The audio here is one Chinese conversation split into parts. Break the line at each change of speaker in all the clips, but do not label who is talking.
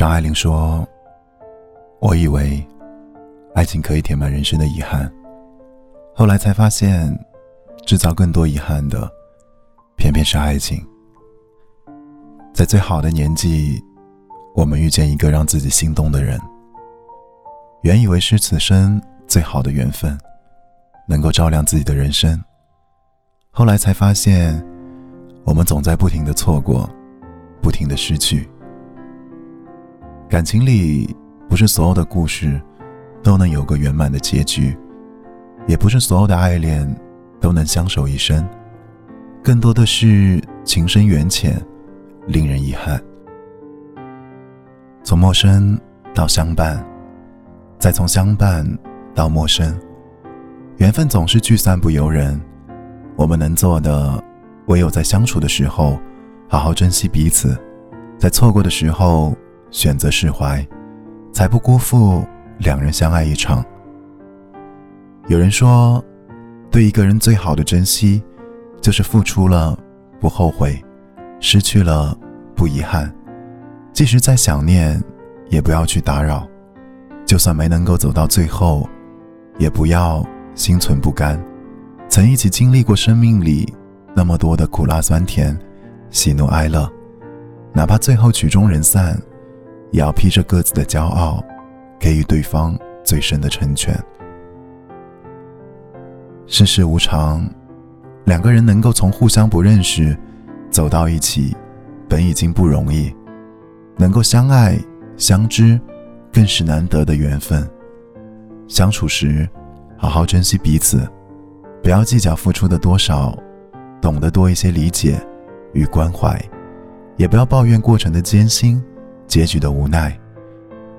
张爱玲说：“我以为爱情可以填满人生的遗憾，后来才发现，制造更多遗憾的，偏偏是爱情。在最好的年纪，我们遇见一个让自己心动的人，原以为是此生最好的缘分，能够照亮自己的人生。后来才发现，我们总在不停的错过。”不停的失去。感情里，不是所有的故事都能有个圆满的结局，也不是所有的爱恋都能相守一生，更多的是情深缘浅，令人遗憾。从陌生到相伴，再从相伴到陌生，缘分总是聚散不由人。我们能做的，唯有在相处的时候。好好珍惜彼此，在错过的时候选择释怀，才不辜负两人相爱一场。有人说，对一个人最好的珍惜，就是付出了不后悔，失去了不遗憾。即使再想念，也不要去打扰；就算没能够走到最后，也不要心存不甘。曾一起经历过生命里那么多的苦辣酸甜。喜怒哀乐，哪怕最后曲终人散，也要披着各自的骄傲，给予对方最深的成全。世事无常，两个人能够从互相不认识走到一起，本已经不容易，能够相爱相知，更是难得的缘分。相处时，好好珍惜彼此，不要计较付出的多少，懂得多一些理解。与关怀，也不要抱怨过程的艰辛，结局的无奈。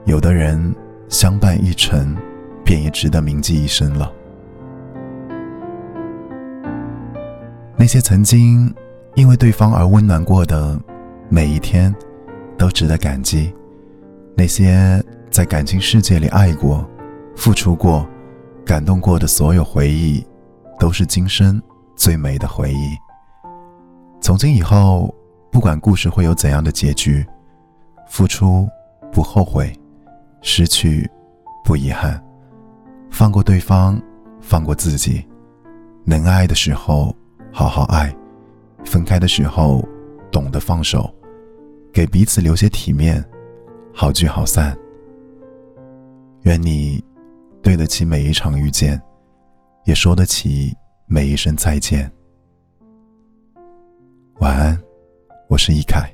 有的人相伴一程，便也值得铭记一生了。那些曾经因为对方而温暖过的每一天，都值得感激。那些在感情世界里爱过、付出过、感动过的所有回忆，都是今生最美的回忆。从今以后，不管故事会有怎样的结局，付出不后悔，失去不遗憾，放过对方，放过自己，能爱的时候好好爱，分开的时候懂得放手，给彼此留些体面，好聚好散。愿你对得起每一场遇见，也说得起每一声再见。晚安，我是易凯。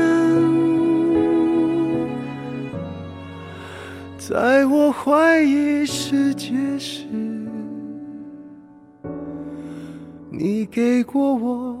在我怀疑世界时，你给过我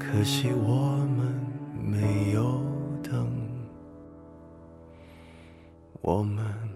可惜我们没有等，我们。